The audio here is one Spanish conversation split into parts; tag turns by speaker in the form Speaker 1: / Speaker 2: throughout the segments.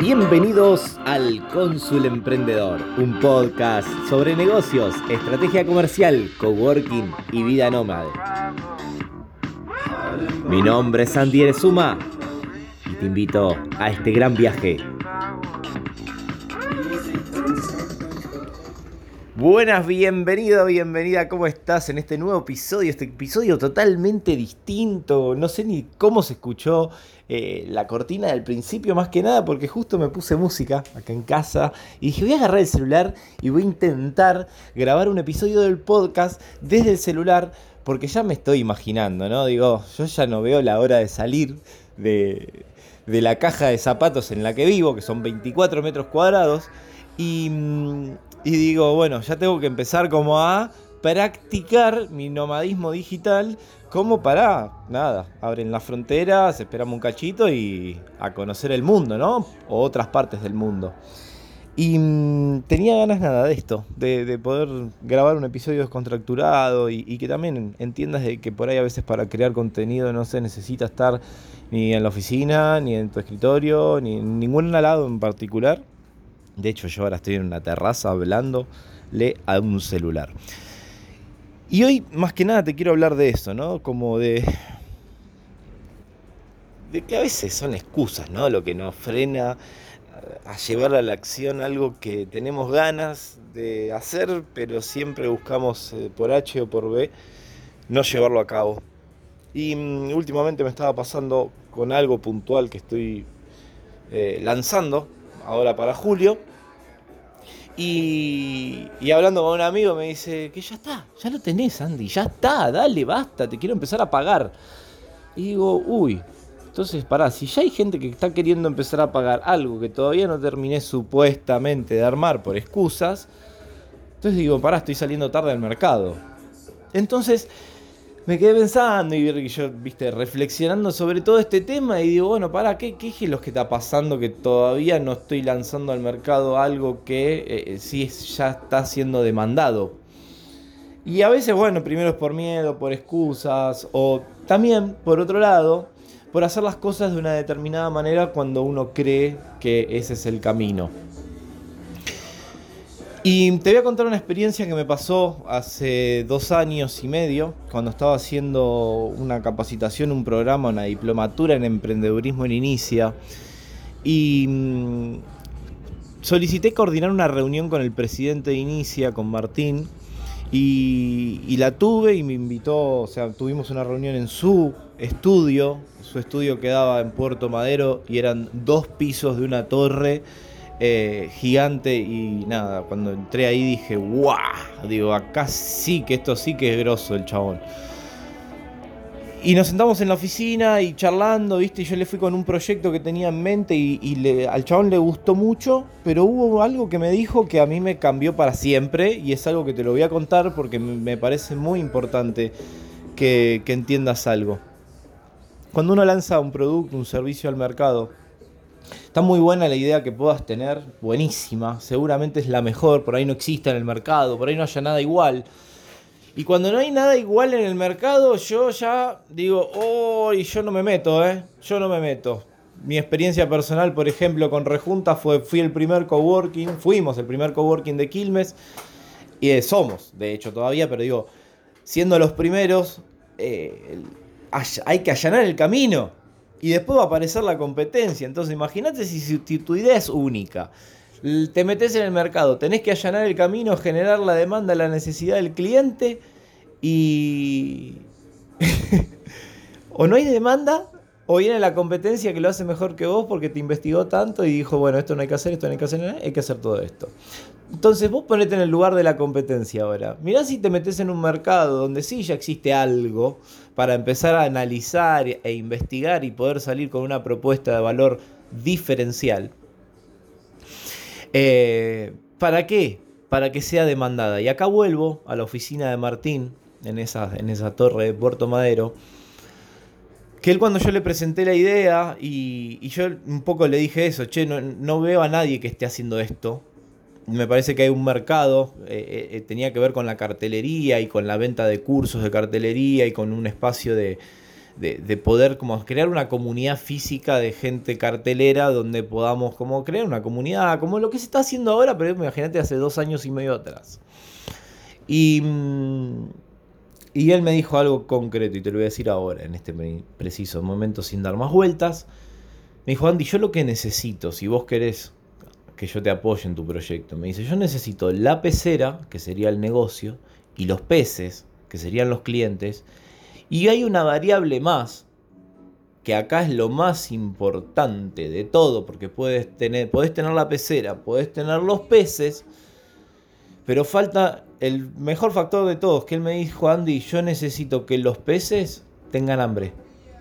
Speaker 1: Bienvenidos al Cónsul Emprendedor, un podcast sobre negocios, estrategia comercial, coworking y vida nómade. Mi nombre es Sandy Erezuma y te invito a este gran viaje. Buenas, bienvenido, bienvenida, ¿cómo estás en este nuevo episodio? Este episodio totalmente distinto, no sé ni cómo se escuchó eh, la cortina del principio más que nada porque justo me puse música acá en casa y dije voy a agarrar el celular y voy a intentar grabar un episodio del podcast desde el celular porque ya me estoy imaginando, ¿no? Digo, yo ya no veo la hora de salir de, de la caja de zapatos en la que vivo, que son 24 metros cuadrados, y mm, y digo, bueno, ya tengo que empezar como a practicar mi nomadismo digital como para, nada, abren las fronteras, esperamos un cachito y a conocer el mundo, ¿no? O otras partes del mundo. Y mm, tenía ganas nada de esto, de, poder grabar un episodio descontracturado y, que también entiendas de que por ahí a veces para crear contenido no se necesita estar ni en la oficina, ni en tu escritorio, ni en ningún lado en particular de hecho, yo ahora estoy en una terraza hablándole a un celular. Y hoy, más que nada, te quiero hablar de eso, ¿no? Como de. de que a veces son excusas, ¿no? Lo que nos frena a llevar a la acción algo que tenemos ganas de hacer, pero siempre buscamos eh, por H o por B no llevarlo a cabo. Y mm, últimamente me estaba pasando con algo puntual que estoy eh, lanzando ahora para julio y, hablando con un amigo me dice que ya está, ya lo tenés, Andy, ya está, dale, basta, te quiero empezar a pagar. Y digo, uy, entonces pará, si ya hay gente que está queriendo empezar a pagar algo que todavía no terminé supuestamente de armar por excusas, entonces digo, pará, estoy saliendo tarde al mercado. Entonces me quedé pensando y yo, viste, reflexionando sobre todo este tema y digo, bueno, para, ¿qué, qué es lo que está pasando que todavía no estoy lanzando al mercado algo que eh, eh, sí ya está siendo demandado? Y a veces, bueno, primero es por miedo, por excusas, o también, por otro lado, por hacer las cosas de una determinada manera cuando uno cree que ese es el camino. Y te voy a contar una experiencia que me pasó hace dos años y medio, cuando estaba haciendo una capacitación, un programa, una diplomatura en emprendedurismo en Inicia. Y mm, solicité coordinar una reunión con el presidente de Inicia, con Martín, y, y, la tuve y me invitó, o sea, tuvimos una reunión en su estudio, su estudio quedaba en Puerto Madero y eran dos pisos de una torre eh, gigante y nada, cuando entré ahí dije, ¡guau! Digo, acá sí que esto sí que es grosso el chabón. Y nos sentamos en la oficina y charlando, ¿viste? Y yo le fui con un proyecto que tenía en mente y, al chabón le gustó mucho, pero hubo algo que me dijo que a mí me cambió para siempre y es algo que te lo voy a contar porque me parece muy importante que entiendas algo. Cuando uno lanza un producto, un servicio al mercado, Está muy buena la idea que puedas tener, buenísima, seguramente es la mejor, por ahí no existe en el mercado, por ahí no haya nada igual. Y cuando no hay nada igual en el mercado, yo ya digo, oh, yo no me meto, ¿eh? Yo no me meto. Mi experiencia personal, por ejemplo, con Rejunta fue, fui el primer coworking, fuimos el primer coworking de Quilmes, y eh, somos, de hecho, todavía, pero digo, siendo los primeros, eh, hay que allanar el camino y después va a aparecer la competencia. Entonces imagínate si, tu idea es única. Te metes en el mercado, tenés que allanar el camino, generar la demanda, la necesidad del cliente y... o no hay demanda o viene la competencia que lo hace mejor que vos porque te investigó tanto y dijo, bueno, esto no hay que hacer, esto no hay que hacer, hay que hacer todo esto. Entonces vos ponete en el lugar de la competencia ahora. Mirá si te metes en un mercado donde sí ya existe algo para empezar a analizar e investigar y poder salir con una propuesta de valor diferencial. Eh, ¿Para qué? Para que sea demandada. Y acá vuelvo a la oficina de Martín, en esa, en esa torre de Puerto Madero que él cuando yo le presenté la idea y, yo un poco le dije eso, che, no, veo a nadie que esté haciendo esto. Me parece que hay un mercado, eh, eh, eh, tenía que ver con la cartelería y con la venta de cursos de cartelería y con un espacio de, de, poder como crear una comunidad física de gente cartelera donde podamos como crear una comunidad, como lo que se está haciendo ahora, pero imagínate hace dos años y medio atrás. Y, mm, y él me dijo algo concreto y te lo voy a decir ahora, en este preciso momento, sin dar más vueltas. Me dijo, Andy, yo lo que necesito, si vos querés que yo te apoye en tu proyecto, me dice, yo necesito la pecera, que sería el negocio, y los peces, que serían los clientes, y hay una variable más, que acá es lo más importante de todo, porque puedes tener, podés tener la pecera, podés tener los peces, pero falta el mejor factor de todos, que él me dijo, Andy, yo necesito que los peces tengan hambre.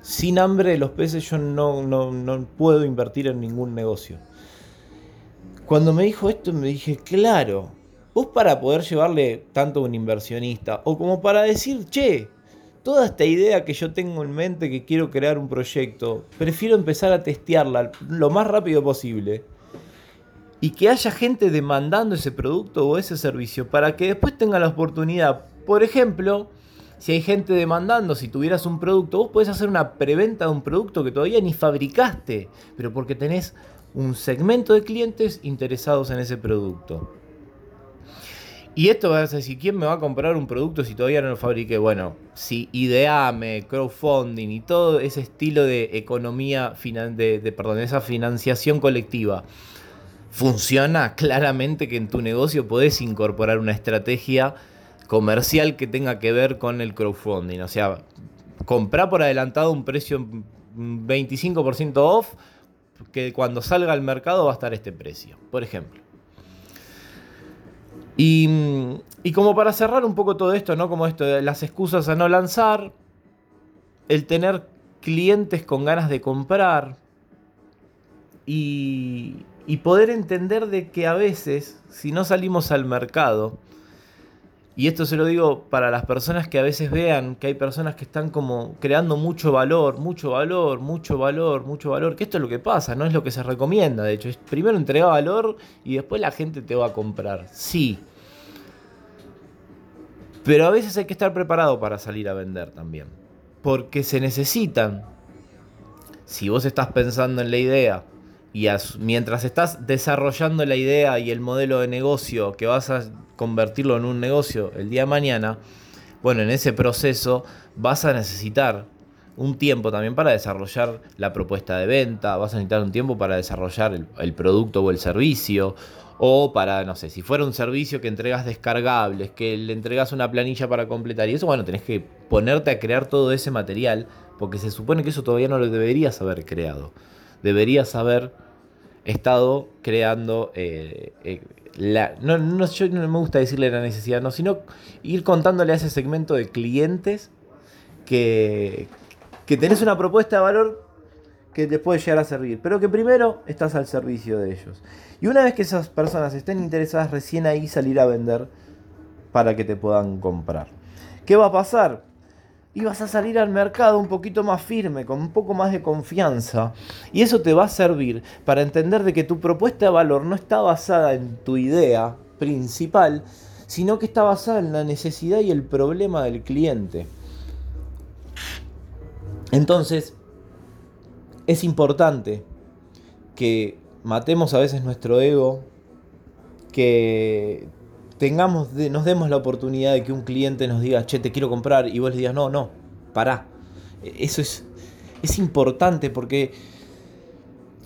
Speaker 1: Sin hambre los peces yo no, no, no puedo invertir en ningún negocio. Cuando me dijo esto me dije, claro, vos para poder llevarle tanto a un inversionista o como para decir, che, toda esta idea que yo tengo en mente que quiero crear un proyecto, prefiero empezar a testearla lo más rápido posible y que haya gente demandando ese producto o ese servicio para que después tenga la oportunidad. Por ejemplo, si hay gente demandando, si tuvieras un producto, vos podés hacer una preventa de un producto que todavía ni fabricaste, pero porque tenés un segmento de clientes interesados en ese producto. Y esto vas a decir, ¿quién me va a comprar un producto si todavía no lo fabriqué? Bueno, si ideame, crowdfunding y todo ese estilo de economía, de, de, perdón, esa financiación colectiva funciona, claramente que en tu negocio podés incorporar una estrategia comercial que tenga que ver con el crowdfunding. O sea, comprar por adelantado un precio 25% off, que cuando salga al mercado va a estar este precio, por ejemplo. Y, como para cerrar un poco todo esto, ¿no? Como esto de las excusas a no lanzar, el tener clientes con ganas de comprar y, y poder entender de que a veces, si no salimos al mercado, y esto se lo digo para las personas que a veces vean que hay personas que están como creando mucho valor, mucho valor, mucho valor, mucho valor, que esto es lo que pasa, no es lo que se recomienda, de hecho, es primero entrega valor y después la gente te va a comprar. Sí. Pero a veces hay que estar preparado para salir a vender también, porque se necesitan. Si vos estás pensando en la idea y mientras estás desarrollando la idea y el modelo de negocio que vas a convertirlo en un negocio el día de mañana, bueno, en ese proceso vas a necesitar un tiempo también para desarrollar la propuesta de venta, vas a necesitar un tiempo para desarrollar el, producto o el servicio, o para, no sé, si fuera un servicio que entregas descargables, que le entregas una planilla para completar, y eso, bueno, tenés que ponerte a crear todo ese material, porque se supone que eso todavía no lo deberías haber creado. Deberías haber estado creando eh, eh, la, no, no, yo no me gusta decirle la necesidad, no, sino ir contándole a ese segmento de clientes que, que tenés una propuesta de valor que te puede llegar a servir, pero que primero estás al servicio de ellos. Y una vez que esas personas estén interesadas, recién ahí salir a vender para que te puedan comprar. ¿Qué va a pasar? Y vas a salir al mercado un poquito más firme, con un poco más de confianza. Y eso te va a servir para entender de que tu propuesta de valor no está basada en tu idea principal, sino que está basada en la necesidad y el problema del cliente. Entonces, es importante que matemos a veces nuestro ego, que tengamos nos demos la oportunidad de que un cliente nos diga, che, te quiero comprar, y vos le digas, no, no, pará. Eso es, es importante porque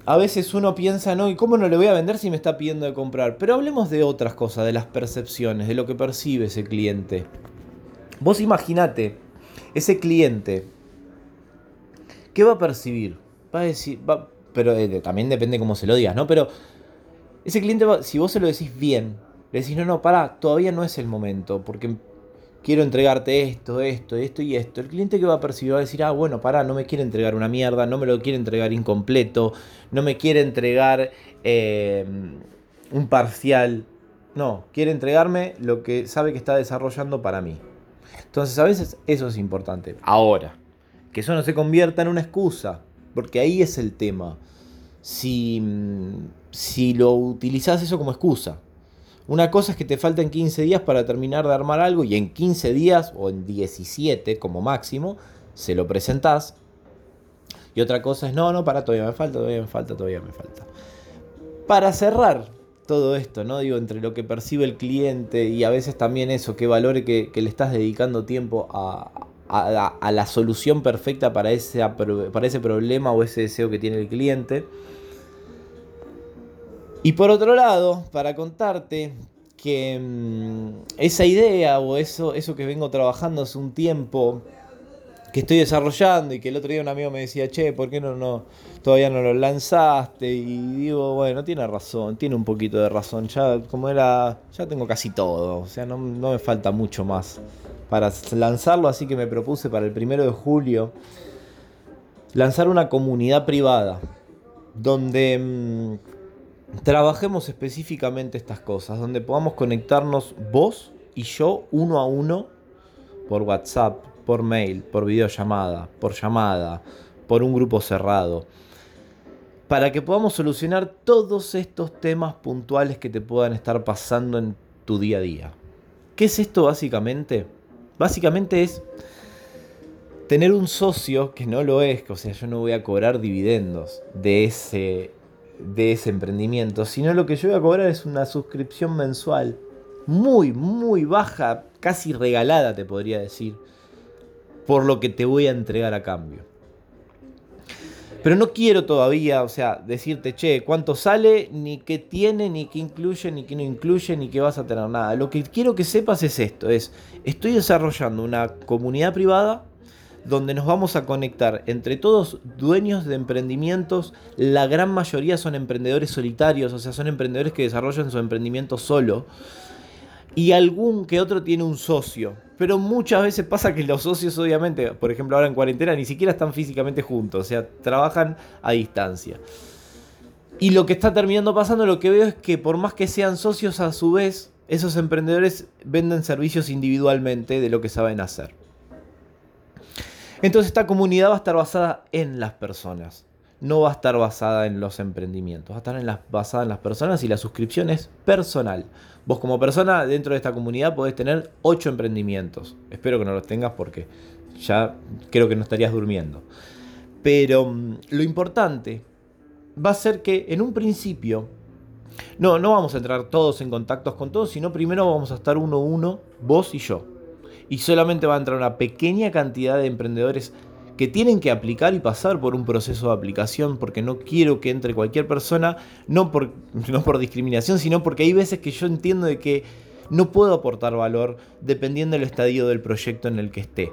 Speaker 1: a veces uno piensa, no, ¿y cómo no le voy a vender si me está pidiendo de comprar? Pero hablemos de otras cosas, de las percepciones, de lo que percibe ese cliente. Vos imaginate, ese cliente, ¿qué va a percibir? Va a decir, va, pero eh, también depende cómo se lo digas, ¿no? Pero ese cliente, si vos se lo decís bien, le decís, no, no, pará, todavía no es el momento, porque quiero entregarte esto, esto, esto y esto. El cliente que va a percibir va a decir, ah, bueno, pará, no me quiere entregar una mierda, no me lo quiere entregar incompleto, no me quiere entregar em, un parcial. No, quiere entregarme lo que sabe que está desarrollando para mí. Entonces a veces eso es importante. Ahora, que eso no se convierta en una excusa, porque ahí es el tema. Si, si lo utilizas eso como excusa, una cosa es que te faltan 15 días para terminar de armar algo y en 15 días o en 17 como máximo se lo presentás. Y otra cosa es, no, no, para, todavía me falta, todavía me falta, todavía me falta. Para cerrar todo esto, ¿no? Digo, entre lo que percibe el cliente y a veces también eso, qué valore que, le estás dedicando tiempo a, a, la solución perfecta para ese, para ese problema o ese deseo que tiene el cliente. Y por otro lado, para contarte que mm, esa idea o eso, eso que vengo trabajando hace un tiempo, que estoy desarrollando y que el otro día un amigo me decía, che, ¿por qué no, no todavía no lo lanzaste? Y digo, bueno, tiene razón, tiene un poquito de razón. Ya como era, ya tengo casi todo, o sea, no, no me falta mucho más para lanzarlo, así que me propuse para el primero de julio lanzar una comunidad privada donde mm, trabajemos específicamente estas cosas, donde podamos conectarnos vos y yo uno a uno por WhatsApp, por mail, por videollamada, por llamada, por un grupo cerrado, para que podamos solucionar todos estos temas puntuales que te puedan estar pasando en tu día a día. ¿Qué es esto básicamente? Básicamente es tener un socio que no lo es, o sea, yo no voy a cobrar dividendos de ese, de ese emprendimiento, sino lo que yo voy a cobrar es una suscripción mensual muy, muy baja, casi regalada, te podría decir, por lo que te voy a entregar a cambio. Pero no quiero todavía, o sea, decirte, che, cuánto sale, ni qué tiene, ni qué incluye, ni qué no incluye, ni qué vas a tener nada. Lo que quiero que sepas es esto, es, estoy desarrollando una comunidad privada donde nos vamos a conectar entre todos dueños de emprendimientos, la gran mayoría son emprendedores solitarios, o sea, son emprendedores que desarrollan su emprendimiento solo y algún que otro tiene un socio. Pero muchas veces pasa que los socios, obviamente, por ejemplo ahora en cuarentena, ni siquiera están físicamente juntos, o sea, trabajan a distancia. Y lo que está terminando pasando, lo que veo es que por más que sean socios, a su vez, esos emprendedores venden servicios individualmente de lo que saben hacer. Entonces esta comunidad va a estar basada en las personas no va a estar basada en los emprendimientos, va a estar basada en las personas y la suscripción es personal. Vos como persona dentro de esta comunidad podés tener 8 emprendimientos. Espero que no los tengas porque ya creo que no estarías durmiendo. Pero mm, lo importante va a ser que en un principio, no, no vamos a entrar todos en contactos con todos, sino primero vamos a estar uno a uno, vos y yo. Y solamente va a entrar una pequeña cantidad de emprendedores que tienen que aplicar y pasar por un proceso de aplicación porque no quiero que entre cualquier persona, no por, no por discriminación, sino porque hay veces que yo entiendo de que no puedo aportar valor dependiendo del estadio del proyecto en el que esté.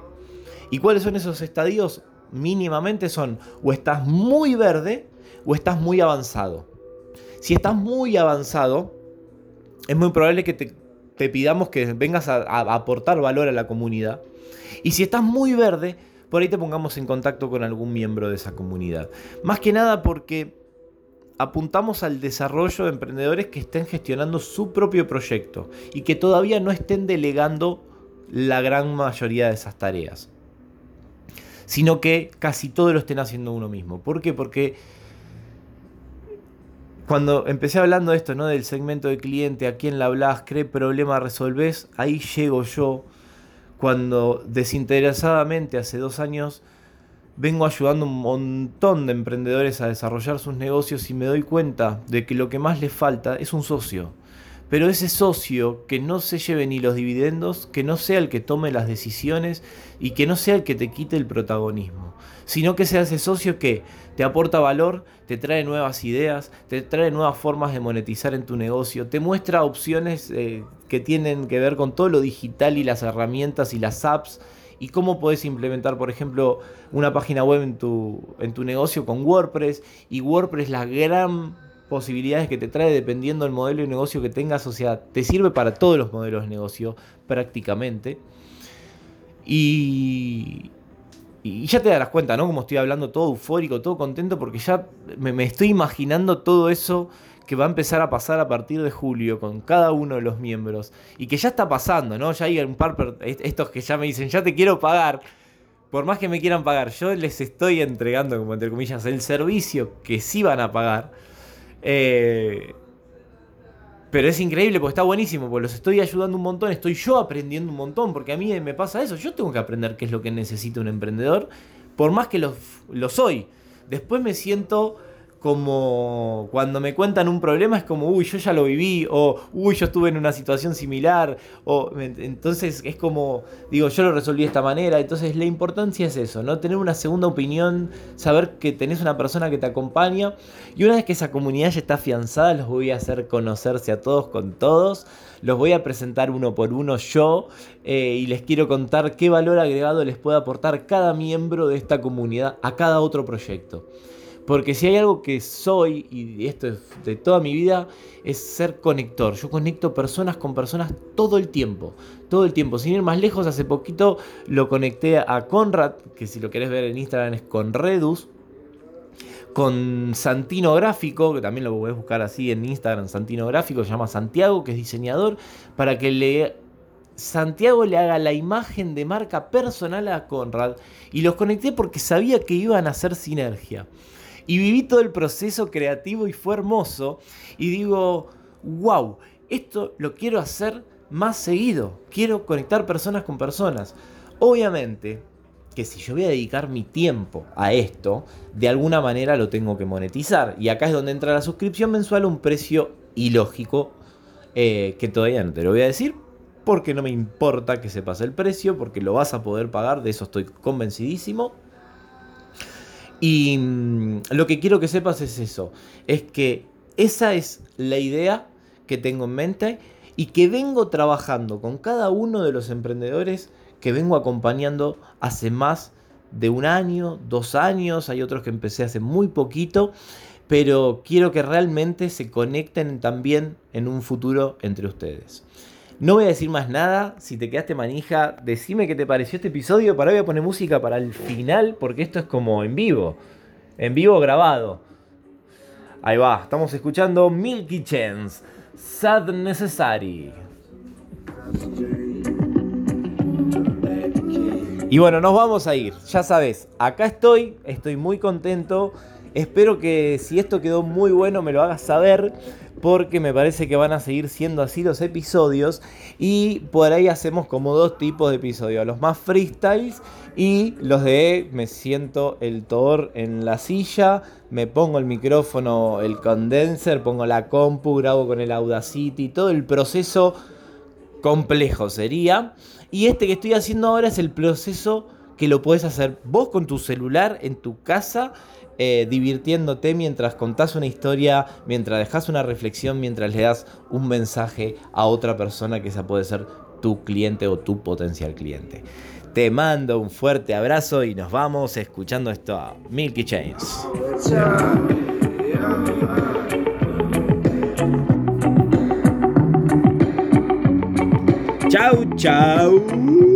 Speaker 1: ¿Y cuáles son esos estadios? Mínimamente son o estás muy verde o estás muy avanzado. Si estás muy avanzado, es muy probable que te, pidamos que vengas a aportar valor a la comunidad. Y si estás muy verde, por ahí te pongamos en contacto con algún miembro de esa comunidad. Más que nada porque apuntamos al desarrollo de emprendedores que estén gestionando su propio proyecto y que todavía no estén delegando la gran mayoría de esas tareas, sino que casi todo lo estén haciendo uno mismo. ¿Por qué? Porque cuando empecé hablando de esto, ¿no? Del segmento de cliente, a quién la hablas, qué problema resolvés, ahí llego yo cuando desinteresadamente hace dos años vengo ayudando un montón de emprendedores a desarrollar sus negocios y me doy cuenta de que lo que más les falta es un socio. Pero ese socio que no se lleve ni los dividendos, que no sea el que tome las decisiones y que no sea el que te quite el protagonismo, sino que sea ese socio que te aporta valor, te trae nuevas ideas, te trae nuevas formas de monetizar en tu negocio, te muestra opciones eh, que tienen que ver con todo lo digital y las herramientas y las apps y cómo puedes implementar, por ejemplo, una página web en tu, en tu negocio con WordPress y WordPress la gran posibilidades que te trae dependiendo del modelo de negocio que tengas, o sea, te sirve para todos los modelos de negocio prácticamente. Y, ya te darás cuenta, ¿no? Como estoy hablando todo eufórico, todo contento, porque ya me, estoy imaginando todo eso que va a empezar a pasar a partir de julio con cada uno de los miembros. Y que ya está pasando, ¿no? Ya hay un par, estos que ya me dicen, ya te quiero pagar. Por más que me quieran pagar, yo les estoy entregando, como entre comillas, el servicio que sí van a pagar. Eh, Pero es increíble porque está buenísimo, porque los estoy ayudando un montón, estoy yo aprendiendo un montón, porque a mí me pasa eso, yo tengo que aprender qué es lo que necesita un emprendedor, por más que lo, lo soy. Después me siento como cuando me cuentan un problema es como, uy, yo ya lo viví, o uy, yo estuve en una situación similar, o entonces es como, digo, yo lo resolví de esta manera, entonces la importancia es eso, ¿no? Tener una segunda opinión, saber que tenés una persona que te acompaña, y una vez que esa comunidad ya está afianzada, los voy a hacer conocerse a todos con todos, los voy a presentar uno por uno yo, eh, y les quiero contar qué valor agregado les puede aportar cada miembro de esta comunidad a cada otro proyecto. Porque si hay algo que soy, y esto es de toda mi vida, es ser conector. Yo conecto personas con personas todo el tiempo. Todo el tiempo. Sin ir más lejos, hace poquito lo conecté a Conrad, que si lo querés ver en Instagram es Conredus. Con Santino Gráfico, que también lo podés buscar así en Instagram, Santino Gráfico, se llama Santiago, que es diseñador, para que le Santiago le haga la imagen de marca personal a Conrad y los conecté porque sabía que iban a hacer sinergia. Y viví todo el proceso creativo y fue hermoso. Y digo, wow, esto lo quiero hacer más seguido. Quiero conectar personas con personas. Obviamente que si yo voy a dedicar mi tiempo a esto, de alguna manera lo tengo que monetizar. Y acá es donde entra la suscripción mensual a un precio ilógico eh, que todavía no te lo voy a decir. Porque no me importa que se pase el precio, porque lo vas a poder pagar, de eso estoy convencidísimo. Y mm, lo que quiero que sepas es eso, es que esa es la idea que tengo en mente y que vengo trabajando con cada uno de los emprendedores que vengo acompañando hace más de un año, dos años, hay otros que empecé hace muy poquito, pero quiero que realmente se conecten también en un futuro entre ustedes. No voy a decir más nada. Si te quedaste manija, decime qué te pareció este episodio. Para voy a poner música para el final, porque esto es como en vivo. En vivo grabado. Ahí va, estamos escuchando Milky Chance. Sad Necessary. Y bueno, nos vamos a ir. Ya sabes, acá estoy, estoy muy contento. Espero que si esto quedó muy bueno me lo hagas saber porque me parece que van a seguir siendo así los episodios y por ahí hacemos como dos tipos de episodios, los más freestyles y los de me siento el Thor en la silla, me pongo el micrófono, el condenser, pongo la compu, grabo con el Audacity, todo el proceso complejo sería. Y este que estoy haciendo ahora es el proceso que lo puedes hacer vos con tu celular en tu casa eh, divirtiéndote mientras contás una historia, mientras dejas una reflexión, mientras le das un mensaje a otra persona que esa puede ser tu cliente o tu potencial cliente. Te mando un fuerte abrazo y nos vamos escuchando esto a Milky Chains. Chau, chau.